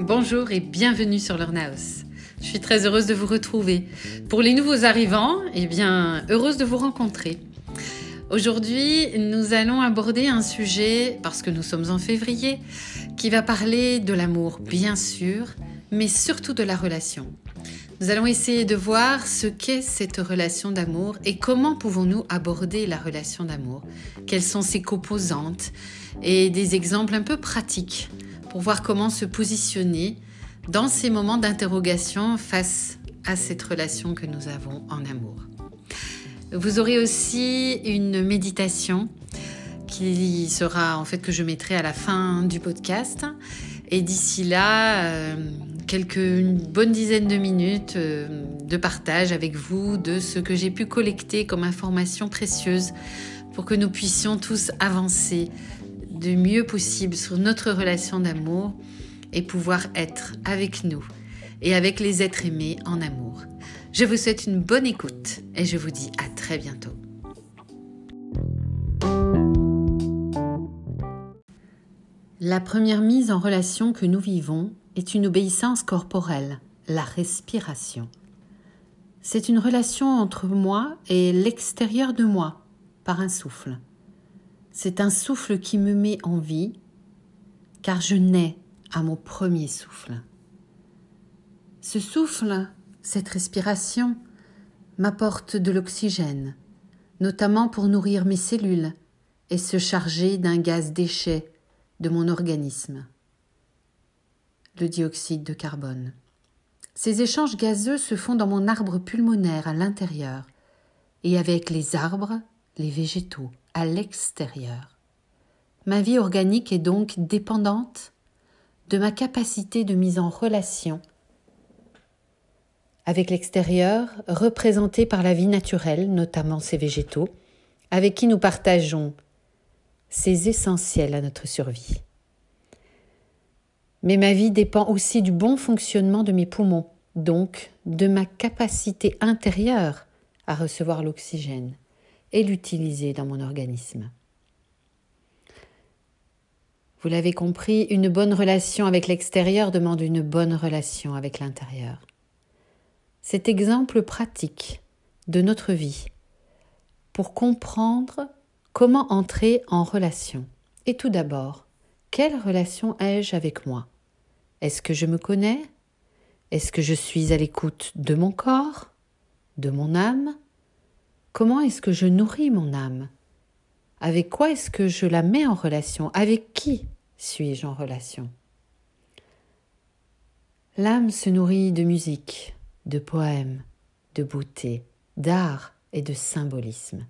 bonjour et bienvenue sur Learnhouse. Je suis très heureuse de vous retrouver. Pour les nouveaux arrivants, eh bien, heureuse de vous rencontrer. Aujourd'hui, nous allons aborder un sujet, parce que nous sommes en février, qui va parler de l'amour, bien sûr, mais surtout de la relation. Nous allons essayer de voir ce qu'est cette relation d'amour et comment pouvons-nous aborder la relation d'amour. Quelles sont ses composantes et des exemples un peu pratiques pour voir comment se positionner dans ces moments d'interrogation face à cette relation que nous avons en amour. Vous aurez aussi une méditation qui sera en fait que je mettrai à la fin du podcast. Et d'ici là, euh, quelques, une bonne dizaine de minutes euh, de partage avec vous de ce que j'ai pu collecter comme information précieuse pour que nous puissions tous avancer de mieux possible sur notre relation d'amour et pouvoir être avec nous et avec les êtres aimés en amour. Je vous souhaite une bonne écoute et je vous dis à très bientôt. La première mise en relation que nous vivons est une obéissance corporelle, la respiration. C'est une relation entre moi et l'extérieur de moi par un souffle. C'est un souffle qui me met en vie, car je nais à mon premier souffle. Ce souffle, cette respiration, m'apporte de l'oxygène, notamment pour nourrir mes cellules et se charger d'un gaz déchet de mon organisme, le dioxyde de carbone. Ces échanges gazeux se font dans mon arbre pulmonaire à l'intérieur et avec les arbres, les végétaux à l'extérieur. Ma vie organique est donc dépendante de ma capacité de mise en relation avec l'extérieur, représentée par la vie naturelle, notamment ces végétaux, avec qui nous partageons ces essentiels à notre survie. Mais ma vie dépend aussi du bon fonctionnement de mes poumons, donc de ma capacité intérieure à recevoir l'oxygène et l'utiliser dans mon organisme. Vous l'avez compris, une bonne relation avec l'extérieur demande une bonne relation avec l'intérieur. Cet exemple pratique de notre vie pour comprendre comment entrer en relation. Et tout d'abord, quelle relation ai-je avec moi? Est-ce que je me connais? Est-ce que je suis à l'écoute de mon corps De mon âme? Comment est-ce que je nourris mon âme? Avec quoi est-ce que je la mets en relation? Avec qui suis-je en relation? L'âme se nourrit de musique, de poèmes, de beauté, d'art et de symbolisme.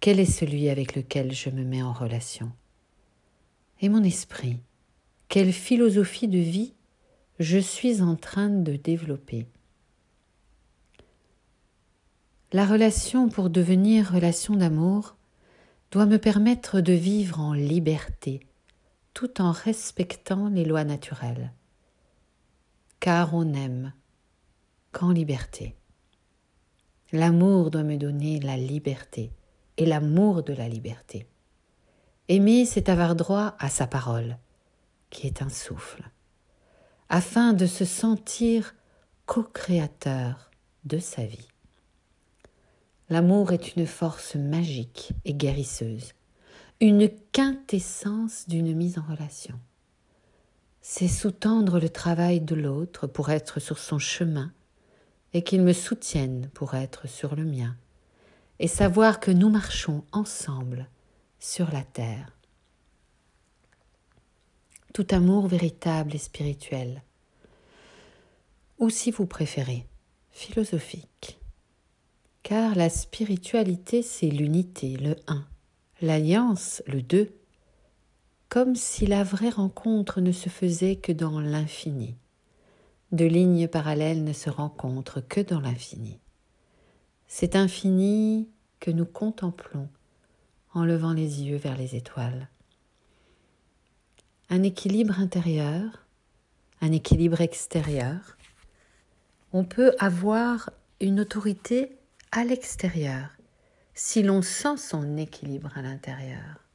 Quel est celui avec lequel je me mets en relation? Et mon esprit, quelle philosophie de vie je suis en train de développer? La relation pour devenir relation d'amour doit me permettre de vivre en liberté, tout en respectant les lois naturelles. Car on aime qu'en liberté. L'amour doit me donner la liberté et l'amour de la liberté. Aimer, c'est avoir droit à sa parole, qui est un souffle, afin de se sentir co-créateur de sa vie. L'amour est une force magique et guérisseuse, une quintessence d'une mise en relation. C'est sous-tendre le travail de l'autre pour être sur son chemin et qu'il me soutienne pour être sur le mien, et savoir que nous marchons ensemble sur la terre. Tout amour véritable et spirituel, ou si vous préférez, philosophique car la spiritualité, c'est l'unité, le un, l'alliance, le deux, comme si la vraie rencontre ne se faisait que dans l'infini. Deux lignes parallèles ne se rencontrent que dans l'infini. Cet infini que nous contemplons en levant les yeux vers les étoiles. Un équilibre intérieur, un équilibre extérieur. On peut avoir une autorité à l'extérieur si l'on sent son équilibre à l'intérieur.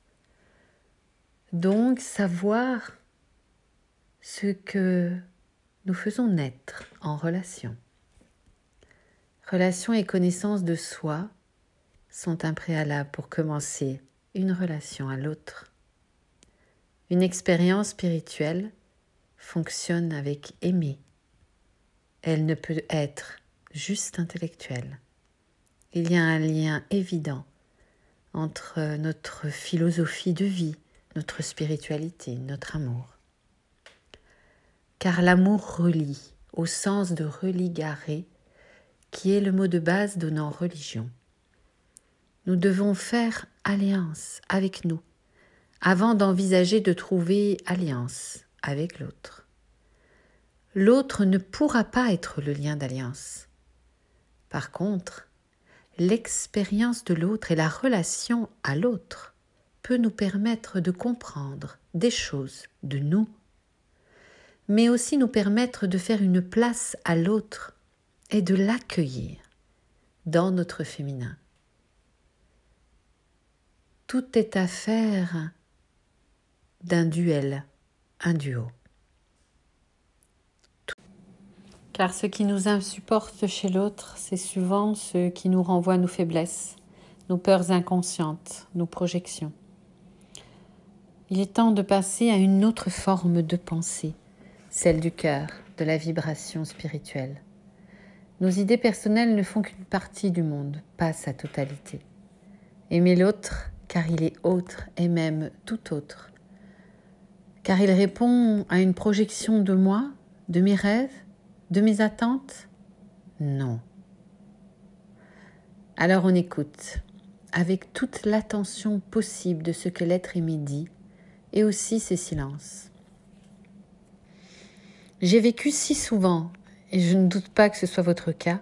Donc savoir ce que nous faisons naître en relation. Relation et connaissance de soi sont un préalable pour commencer une relation à l'autre. Une expérience spirituelle fonctionne avec aimer. Elle ne peut être juste intellectuelle. Il y a un lien évident entre notre philosophie de vie, notre spiritualité, notre amour. Car l'amour relie, au sens de religarer, qui est le mot de base donnant religion. Nous devons faire alliance avec nous avant d'envisager de trouver alliance avec l'autre. L'autre ne pourra pas être le lien d'alliance. Par contre, l'expérience de l'autre et la relation à l'autre peut nous permettre de comprendre des choses de nous, mais aussi nous permettre de faire une place à l'autre et de l'accueillir dans notre féminin. Tout est affaire d'un duel, un duo. Car ce qui nous insupporte chez l'autre, c'est souvent ce qui nous renvoie nos faiblesses, nos peurs inconscientes, nos projections. Il est temps de passer à une autre forme de pensée, celle du cœur, de la vibration spirituelle. Nos idées personnelles ne font qu'une partie du monde, pas sa totalité. Aimer l'autre, car il est autre et même tout autre. Car il répond à une projection de moi, de mes rêves, de mes attentes? Non. Alors on écoute, avec toute l'attention possible de ce que l'être aimé dit, et aussi ses silences. J'ai vécu si souvent, et je ne doute pas que ce soit votre cas,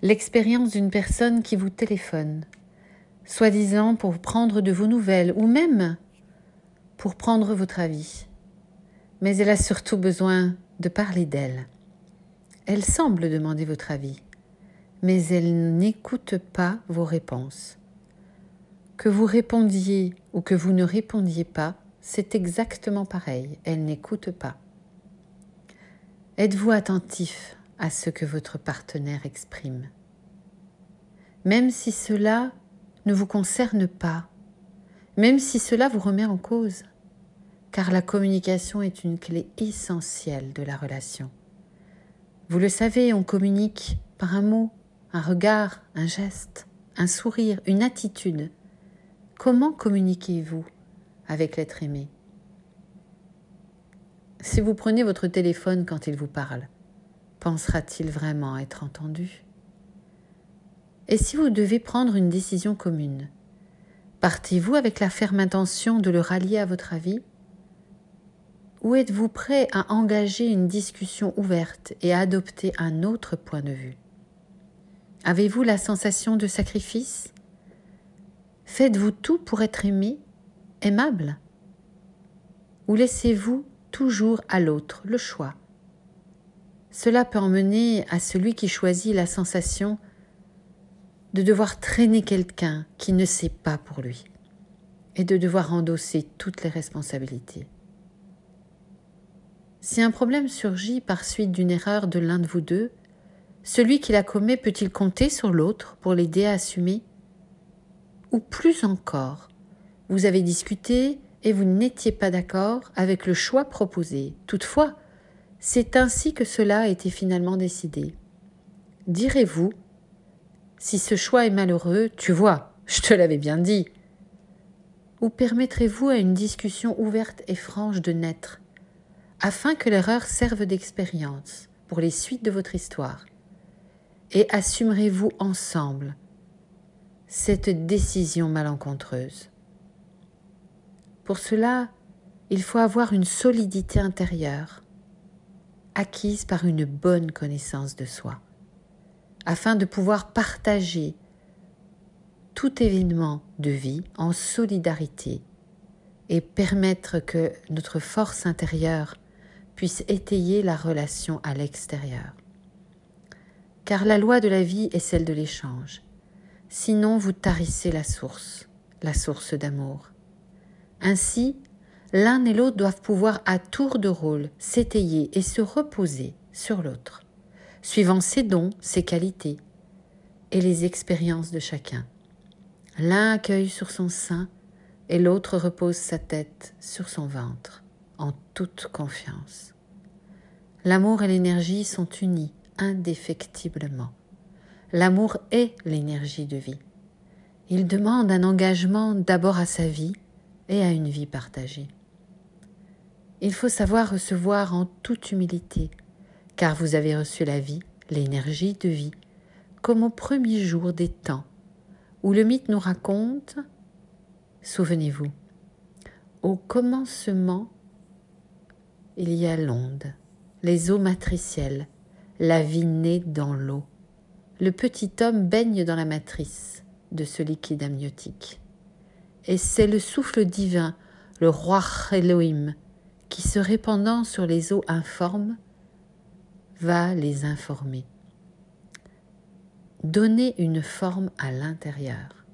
l'expérience d'une personne qui vous téléphone, soi-disant pour prendre de vos nouvelles, ou même pour prendre votre avis. Mais elle a surtout besoin de parler d'elle. Elle semble demander votre avis, mais elle n'écoute pas vos réponses. Que vous répondiez ou que vous ne répondiez pas, c'est exactement pareil, elle n'écoute pas. Êtes-vous attentif à ce que votre partenaire exprime? Même si cela ne vous concerne pas, même si cela vous remet en cause, car la communication est une clé essentielle de la relation. Vous le savez, on communique par un mot, un regard, un geste, un sourire, une attitude. Comment communiquez-vous avec l'être aimé? Si vous prenez votre téléphone quand il vous parle, pensera-t-il vraiment être entendu? Et si vous devez prendre une décision commune, partez-vous avec la ferme intention de le rallier à votre avis? Ou êtes-vous prêt à engager une discussion ouverte et à adopter un autre point de vue? Avez-vous la sensation de sacrifice? Faites-vous tout pour être aimé, aimable? Ou laissez-vous toujours à l'autre le choix? Cela peut emmener à celui qui choisit la sensation de devoir traîner quelqu'un qui ne sait pas pour lui et de devoir endosser toutes les responsabilités. Si un problème surgit par suite d'une erreur de l'un de vous deux, celui qui la commet peut-il compter sur l'autre pour l'aider à assumer? Ou plus encore, vous avez discuté et vous n'étiez pas d'accord avec le choix proposé. Toutefois, c'est ainsi que cela a été finalement décidé. Direz-vous, si ce choix est malheureux, tu vois, je te l'avais bien dit. Ou permettrez-vous à une discussion ouverte et franche de naître? Afin que l'erreur serve d'expérience pour les suites de votre histoire. Et assumerez-vous ensemble cette décision malencontreuse. Pour cela, il faut avoir une solidité intérieure, acquise par une bonne connaissance de soi, afin de pouvoir partager tout événement de vie en solidarité et permettre que notre force intérieure puisse étayer la relation à l'extérieur. Car la loi de la vie est celle de l'échange. Sinon, vous tarissez la source, la source d'amour. Ainsi, l'un et l'autre doivent pouvoir à tour de rôle s'étayer et se reposer sur l'autre, suivant ses dons, ses qualités et les expériences de chacun. L'un accueille sur son sein et l'autre repose sa tête sur son ventre, toute confiance. L'amour et l'énergie sont unis indéfectiblement. L'amour est l'énergie de vie. Il demande un engagement d'abord à sa vie et à une vie partagée. Il faut savoir recevoir en toute humilité, car vous avez reçu la vie, l'énergie de vie, comme au premier jour des temps, où le mythe nous raconte, souvenez-vous, au commencement, il y a l'onde, les eaux matricielles, la vie née dans l'eau. Le petit homme baigne dans la matrice de ce liquide amniotique. Et c'est le souffle divin, le roi Elohim, qui se répandant sur les eaux informes, va les informer. Donnez une forme à l'intérieur.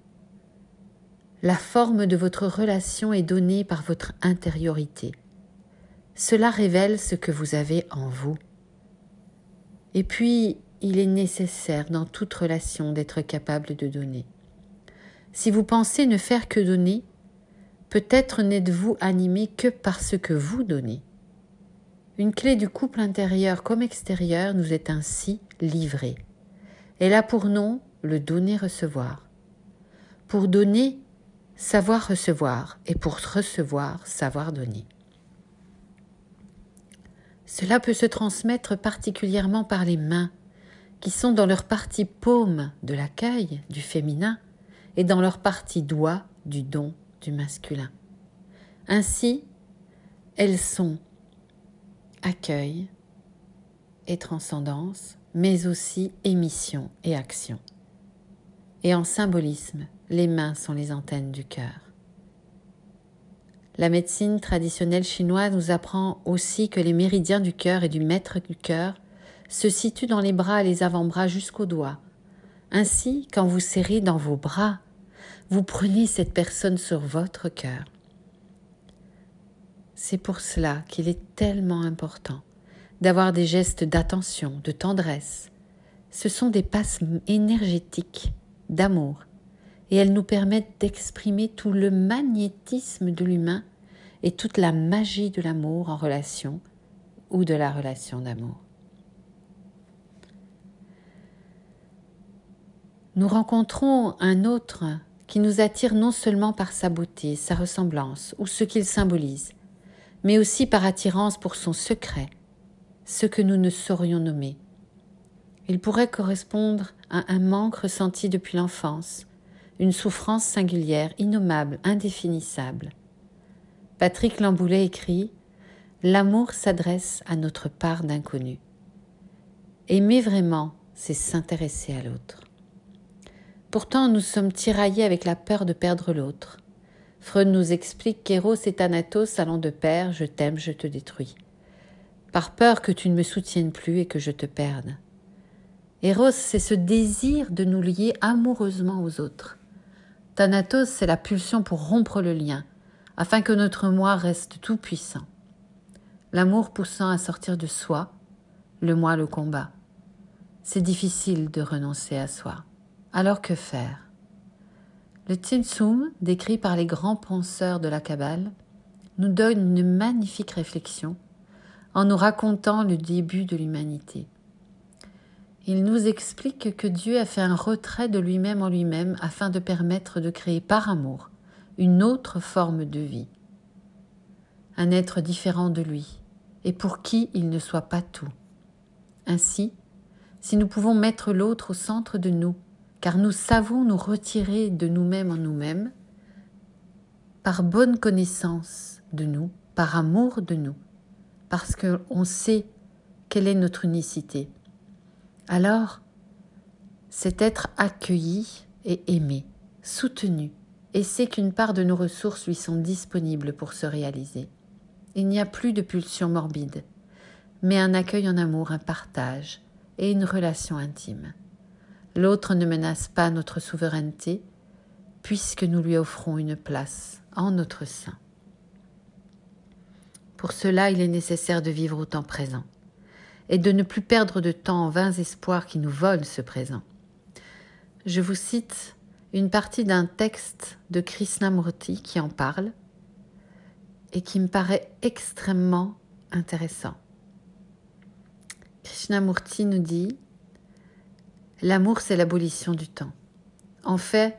La forme de votre relation est donnée par votre intériorité. Cela révèle ce que vous avez en vous. Et puis, il est nécessaire dans toute relation d'être capable de donner. Si vous pensez ne faire que donner, Peut-être n'êtes-vous animé que par ce que vous donnez. Une clé du couple intérieur comme extérieur nous est ainsi livrée. Elle a pour nom le donner-recevoir. Pour donner, savoir recevoir, et pour recevoir, savoir donner. Cela peut se transmettre particulièrement par les mains, qui sont dans leur partie paume de l'accueil du féminin et dans leur partie doigt du don du masculin. Ainsi, elles sont accueil et transcendance, mais aussi émission et action. Et en symbolisme, les mains sont les antennes du cœur. La médecine traditionnelle chinoise nous apprend aussi que les méridiens du cœur et du maître du cœur se situent dans les bras et les avant-bras jusqu'aux doigts. Ainsi, quand vous serrez dans vos bras vous prenez cette personne sur votre cœur. C'est pour cela qu'il est tellement important d'avoir des gestes d'attention, de tendresse. Ce sont des passes énergétiques d'amour et elles nous permettent d'exprimer tout le magnétisme de l'humain et toute la magie de l'amour en relation ou de la relation d'amour. Nous rencontrons un autre qui nous attire non seulement par sa beauté, sa ressemblance ou ce qu'il symbolise, mais aussi par attirance pour son secret, ce que nous ne saurions nommer. Il pourrait correspondre à un manque ressenti depuis l'enfance, une souffrance singulière, innommable, indéfinissable. Patrick Lamboulet écrit L'amour s'adresse à notre part d'inconnu. Aimer vraiment, c'est s'intéresser à l'autre. Pourtant, nous sommes tiraillés avec la peur de perdre l'autre. Freud nous explique qu'Eros et Thanatos allant de pair, je t'aime, je te détruis. Par peur que tu ne me soutiennes plus et que je te perde. Eros, c'est ce désir de nous lier amoureusement aux autres. Thanatos, c'est la pulsion pour rompre le lien, afin que notre moi reste tout puissant. L'amour poussant à sortir de soi, le moi le combat. C'est difficile de renoncer à soi. Alors que faire? Le Tsum décrit par les grands penseurs de la Kabbale, nous donne une magnifique réflexion en nous racontant le début de l'humanité. Il nous explique que Dieu a fait un retrait de lui-même en lui-même afin de permettre de créer par amour une autre forme de vie, un être différent de lui, et pour qui il ne soit pas tout. Ainsi, si nous pouvons mettre l'autre au centre de nous car nous savons nous retirer de nous-mêmes en nous-mêmes par bonne connaissance de nous, par amour de nous, parce qu'on sait quelle est notre unicité. Alors, c'est être accueilli et aimé, soutenu, et c'est qu'une part de nos ressources lui sont disponibles pour se réaliser. Il n'y a plus de pulsion morbide, mais un accueil en amour, un partage et une relation intime. L'autre ne menace pas notre souveraineté, puisque nous lui offrons une place en notre sein. Pour cela, il est nécessaire de vivre au temps présent et de ne plus perdre de temps en vains espoirs qui nous volent ce présent. Je vous cite une partie d'un texte de Krishnamurti qui en parle et qui me paraît extrêmement intéressant. Krishnamurti nous dit L'amour, c'est l'abolition du temps. En fait,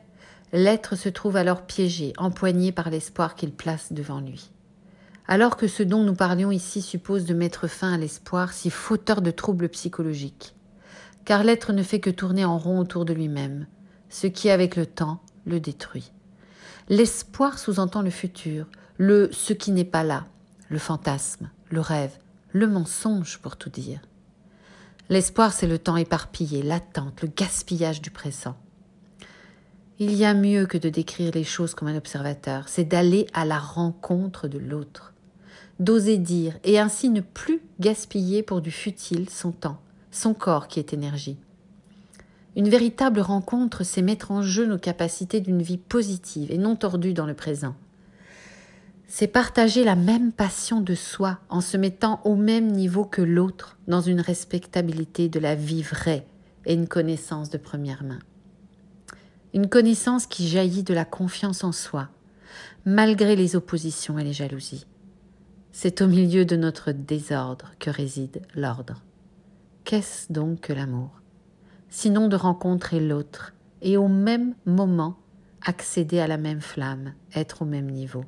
l'être se trouve alors piégé, empoigné par l'espoir qu'il place devant lui. Alors que ce dont nous parlions ici suppose de mettre fin à l'espoir, si fauteur de troubles psychologiques. Car l'être ne fait que tourner en rond autour de lui-même, ce qui, avec le temps, le détruit. L'espoir sous-entend le futur, le ce qui n'est pas là, le fantasme, le rêve, le mensonge pour tout dire. L'espoir, c'est le temps éparpillé, l'attente, le gaspillage du présent. Il y a mieux que de décrire les choses comme un observateur, c'est d'aller à la rencontre de l'autre, d'oser dire et ainsi ne plus gaspiller pour du futile son temps, son corps qui est énergie. Une véritable rencontre, c'est mettre en jeu nos capacités d'une vie positive et non tordue dans le présent. C'est partager la même passion de soi en se mettant au même niveau que l'autre dans une respectabilité de la vie vraie et une connaissance de première main. Une connaissance qui jaillit de la confiance en soi, malgré les oppositions et les jalousies. C'est au milieu de notre désordre que réside l'ordre. Qu'est-ce donc que l'amour? Sinon de rencontrer l'autre et au même moment accéder à la même flamme, être au même niveau.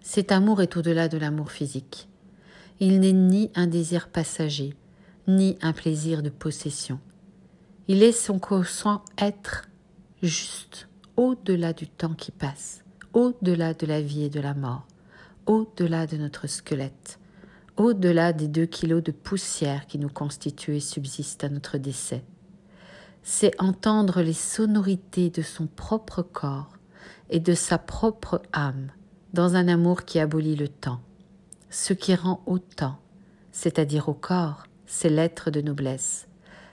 Cet amour est au-delà de l'amour physique. Il n'est ni un désir passager, ni un plaisir de possession. Il est son consent être juste, au-delà du temps qui passe, au-delà de la vie et de la mort, au-delà de notre squelette, au-delà des deux kilos de poussière qui nous constituent et subsistent à notre décès. C'est entendre les sonorités de son propre corps et de sa propre âme dans un amour qui abolit le temps. Ce qui rend au temps, c'est-à-dire au corps, c'est l'être de noblesse,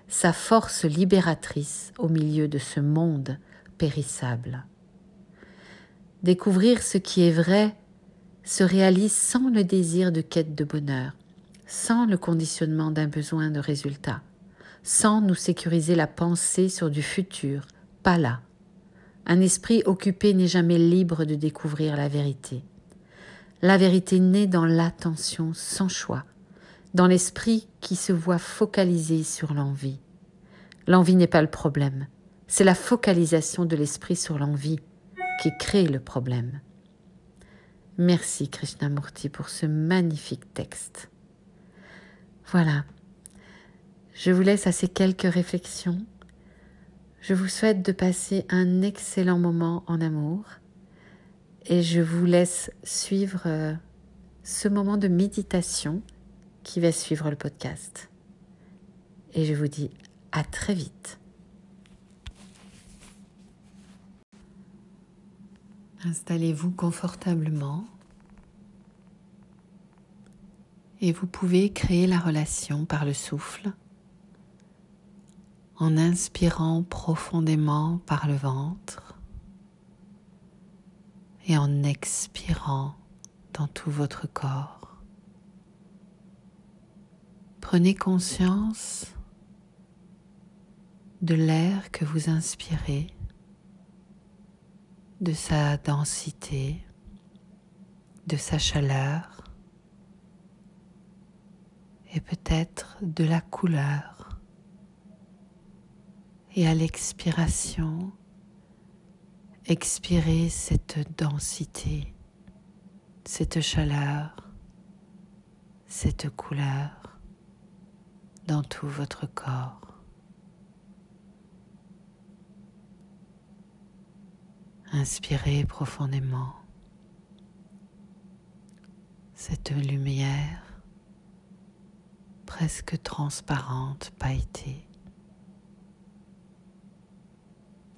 sa force libératrice au milieu de ce monde périssable. Découvrir ce qui est vrai se réalise sans le désir de quête de bonheur, sans le conditionnement d'un besoin de résultat, sans nous sécuriser la pensée sur du futur, pas là. Un esprit occupé n'est jamais libre de découvrir la vérité. La vérité naît dans l'attention sans choix, dans l'esprit qui se voit focalisé sur l'envie. L'envie n'est pas le problème, c'est la focalisation de l'esprit sur l'envie qui crée le problème. Merci Krishnamurti pour ce magnifique texte. Voilà. Je vous laisse à ces quelques réflexions. Je vous souhaite de passer un excellent moment en amour et je vous laisse suivre euh, ce moment de méditation qui va suivre le podcast. Et je vous dis à très vite. Installez-vous confortablement et vous pouvez créer la relation par le souffle en inspirant profondément par le ventre et en expirant dans tout votre corps. Prenez conscience de l'air que vous inspirez de sa densité, de sa chaleur et peut-être de la couleur. Et à l'expiration, expirez cette densité, cette chaleur, cette couleur dans tout votre corps. Inspirez profondément cette lumière presque transparente, pailletée,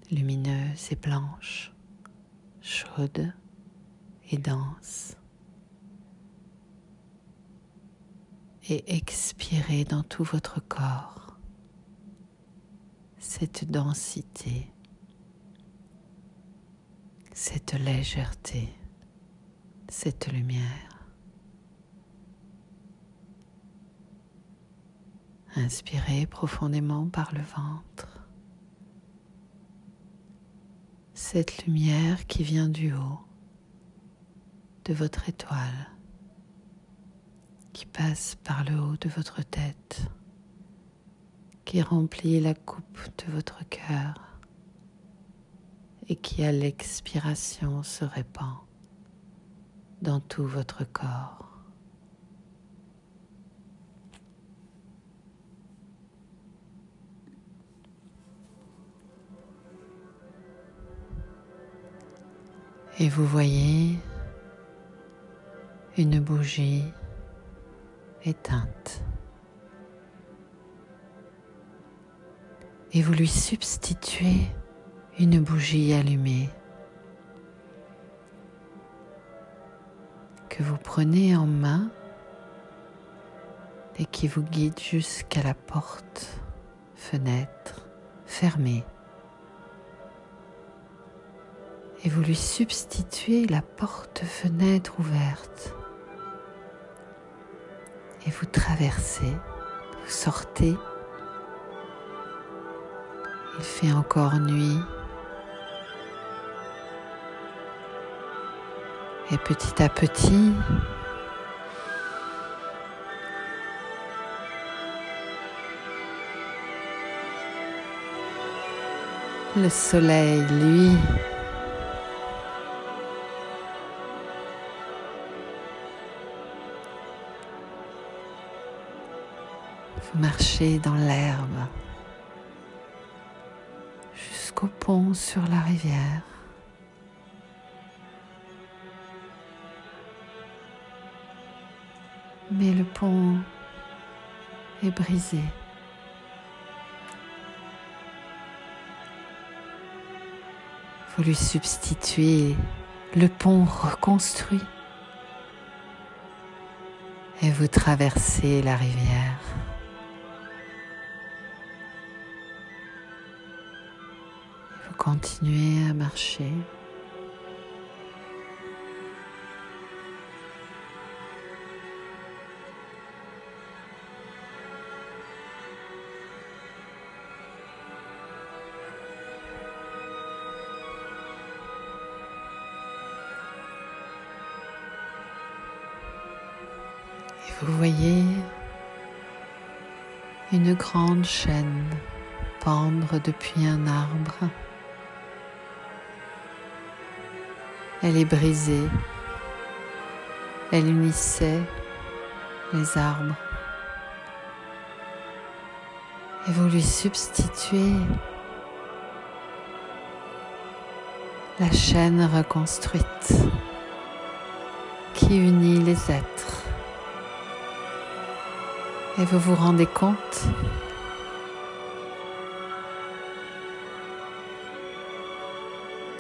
lumineuse et blanche, chaude et dense. Et expirez dans tout votre corps cette densité cette légèreté, cette lumière. Inspirez profondément par le ventre. Cette lumière qui vient du haut de votre étoile, qui passe par le haut de votre tête, qui remplit la coupe de votre cœur et qui à l'expiration se répand dans tout votre corps. Et vous voyez une bougie éteinte. Et vous lui substituez une bougie allumée que vous prenez en main et qui vous guide jusqu'à la porte, fenêtre fermée. Et vous lui substituez la porte-fenêtre ouverte. Et vous traversez, vous sortez. Il fait encore nuit. Et petit à petit, le soleil, lui, vous marchez dans l'herbe jusqu'au pont sur la rivière. Mais le pont est brisé. Vous lui substituez le pont reconstruit et vous traversez la rivière. Vous continuez à marcher. Une grande chaîne pendre depuis un arbre. Elle est brisée. Elle unissait les arbres. Et vous lui substituez la chaîne reconstruite qui unit les êtres. Et vous vous rendez compte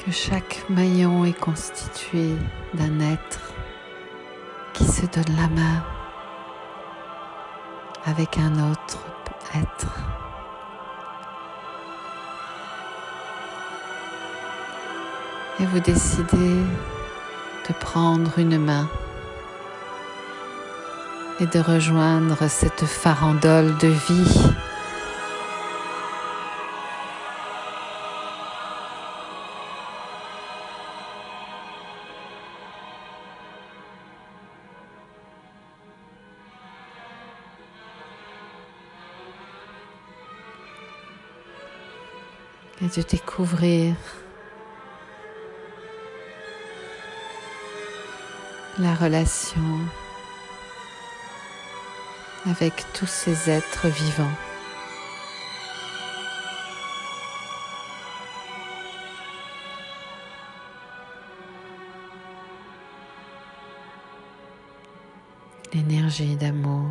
que chaque maillon est constitué d'un être qui se donne la main avec un autre être. Et vous décidez de prendre une main et de rejoindre cette farandole de vie. Et de découvrir la relation avec tous ces êtres vivants. L'énergie d'amour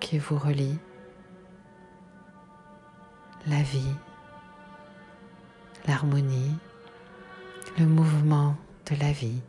qui vous relie, la vie, l'harmonie, le mouvement de la vie.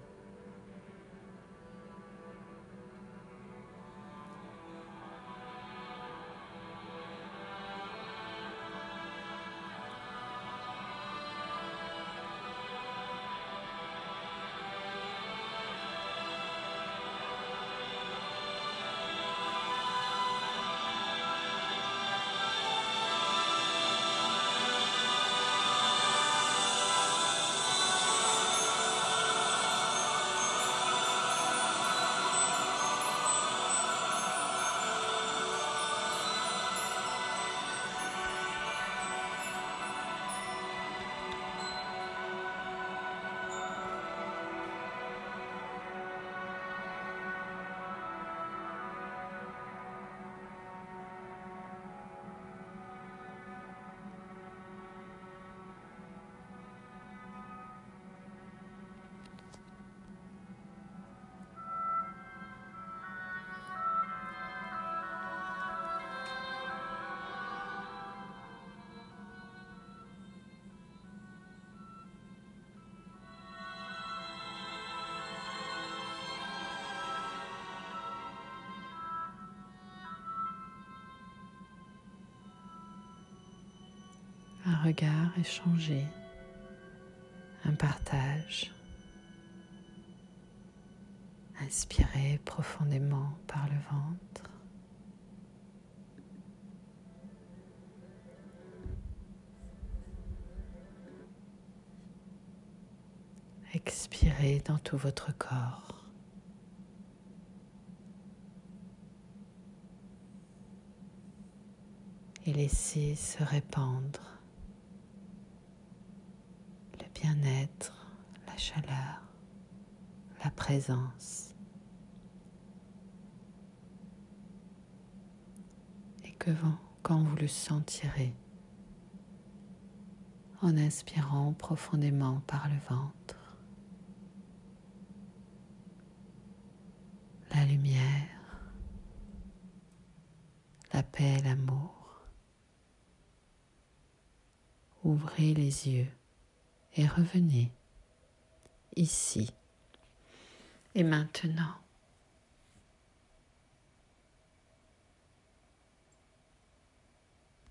Regard échangé, un partage. Inspirez profondément par le ventre. Expirez dans tout votre corps. Et laissez se répandre le bien-être, la la présence. Et que quand vous le sentirez, en inspirant profondément par le ventre, la lumière, la paix, l'amour. Ouvrez les yeux et revenez ici et maintenant.